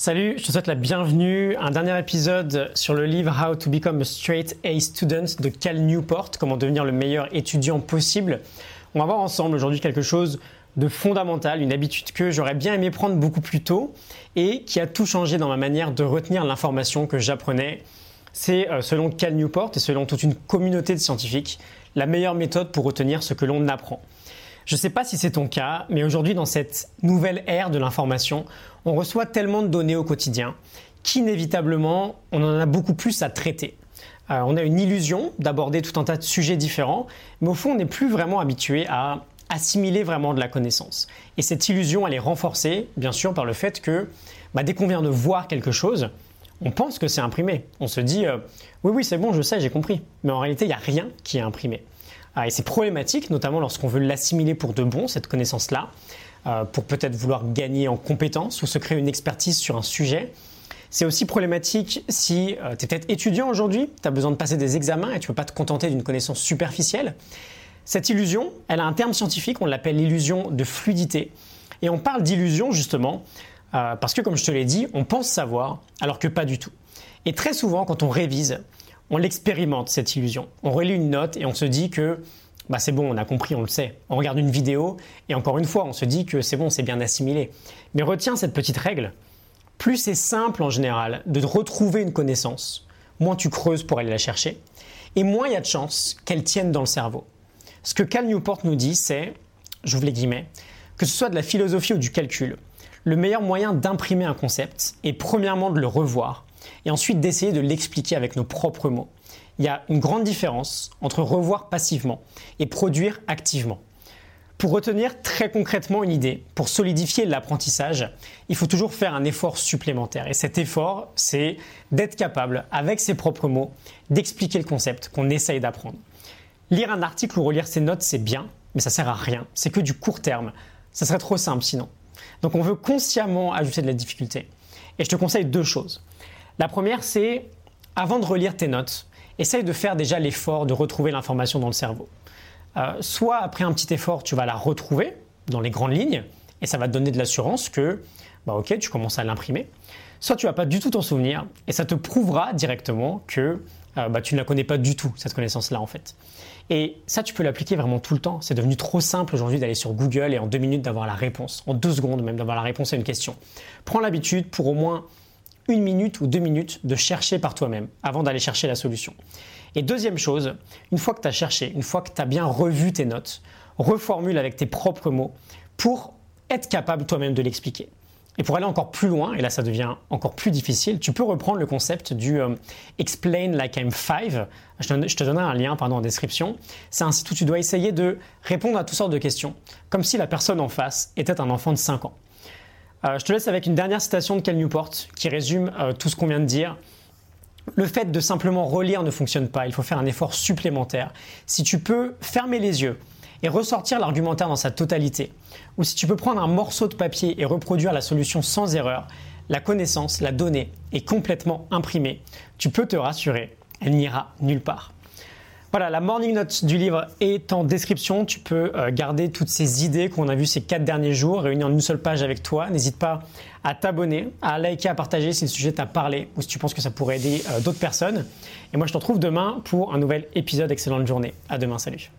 Salut, je te souhaite la bienvenue. Un dernier épisode sur le livre How to Become a Straight A Student de Cal Newport, comment devenir le meilleur étudiant possible. On va voir ensemble aujourd'hui quelque chose de fondamental, une habitude que j'aurais bien aimé prendre beaucoup plus tôt et qui a tout changé dans ma manière de retenir l'information que j'apprenais. C'est euh, selon Cal Newport et selon toute une communauté de scientifiques la meilleure méthode pour retenir ce que l'on apprend. Je ne sais pas si c'est ton cas, mais aujourd'hui, dans cette nouvelle ère de l'information, on reçoit tellement de données au quotidien qu'inévitablement, on en a beaucoup plus à traiter. Euh, on a une illusion d'aborder tout un tas de sujets différents, mais au fond, on n'est plus vraiment habitué à assimiler vraiment de la connaissance. Et cette illusion, elle est renforcée, bien sûr, par le fait que bah, dès qu'on vient de voir quelque chose, on pense que c'est imprimé. On se dit, euh, oui, oui, c'est bon, je sais, j'ai compris. Mais en réalité, il n'y a rien qui est imprimé. Ah, et c'est problématique, notamment lorsqu'on veut l'assimiler pour de bon, cette connaissance-là, euh, pour peut-être vouloir gagner en compétences ou se créer une expertise sur un sujet. C'est aussi problématique si euh, tu es peut-être étudiant aujourd'hui, tu as besoin de passer des examens et tu ne peux pas te contenter d'une connaissance superficielle. Cette illusion, elle a un terme scientifique, on l'appelle l'illusion de fluidité. Et on parle d'illusion justement euh, parce que, comme je te l'ai dit, on pense savoir alors que pas du tout. Et très souvent, quand on révise, on l'expérimente, cette illusion. On relit une note et on se dit que bah c'est bon, on a compris, on le sait. On regarde une vidéo et encore une fois, on se dit que c'est bon, c'est bien assimilé. Mais retiens cette petite règle. Plus c'est simple en général de retrouver une connaissance, moins tu creuses pour aller la chercher, et moins il y a de chances qu'elle tienne dans le cerveau. Ce que Cal Newport nous dit, c'est, j'ouvre les guillemets, que ce soit de la philosophie ou du calcul, le meilleur moyen d'imprimer un concept est premièrement de le revoir et ensuite d'essayer de l'expliquer avec nos propres mots. Il y a une grande différence entre revoir passivement et produire activement. Pour retenir très concrètement une idée, pour solidifier l'apprentissage, il faut toujours faire un effort supplémentaire. Et cet effort, c'est d'être capable, avec ses propres mots, d'expliquer le concept qu'on essaye d'apprendre. Lire un article ou relire ses notes, c'est bien, mais ça sert à rien. C'est que du court terme. Ça serait trop simple sinon. Donc on veut consciemment ajouter de la difficulté. Et je te conseille deux choses. La première, c'est avant de relire tes notes, essaye de faire déjà l'effort de retrouver l'information dans le cerveau. Euh, soit après un petit effort, tu vas la retrouver dans les grandes lignes, et ça va te donner de l'assurance que, bah ok, tu commences à l'imprimer. Soit tu vas pas du tout t'en souvenir, et ça te prouvera directement que euh, bah, tu ne la connais pas du tout, cette connaissance-là en fait. Et ça, tu peux l'appliquer vraiment tout le temps. C'est devenu trop simple aujourd'hui d'aller sur Google et en deux minutes d'avoir la réponse, en deux secondes même d'avoir la réponse à une question. Prends l'habitude pour au moins une minute ou deux minutes de chercher par toi-même avant d'aller chercher la solution. Et deuxième chose, une fois que tu as cherché, une fois que tu as bien revu tes notes, reformule avec tes propres mots pour être capable toi-même de l'expliquer. Et pour aller encore plus loin, et là ça devient encore plus difficile, tu peux reprendre le concept du euh, Explain Like I'm Five. Je te, donnerai un lien pardon, en description. C'est un site où tu dois essayer de répondre à toutes sortes de questions, comme si la personne en face était un enfant de 5 ans. Euh, je te laisse avec une dernière citation de Cal Newport qui résume euh, tout ce qu'on vient de dire. Le fait de simplement relire ne fonctionne pas, il faut faire un effort supplémentaire. Si tu peux fermer les yeux et ressortir l'argumentaire dans sa totalité, ou si tu peux prendre un morceau de papier et reproduire la solution sans erreur, la connaissance, la donnée est complètement imprimée. Tu peux te rassurer, elle n'ira nulle part. Voilà, la morning note du livre est en description. Tu peux euh, garder toutes ces idées qu'on a vues ces quatre derniers jours réunies en une seule page avec toi. N'hésite pas à t'abonner, à liker, à partager si le sujet t'a parlé ou si tu penses que ça pourrait aider euh, d'autres personnes. Et moi, je te retrouve demain pour un nouvel épisode. Excellente journée. À demain. Salut.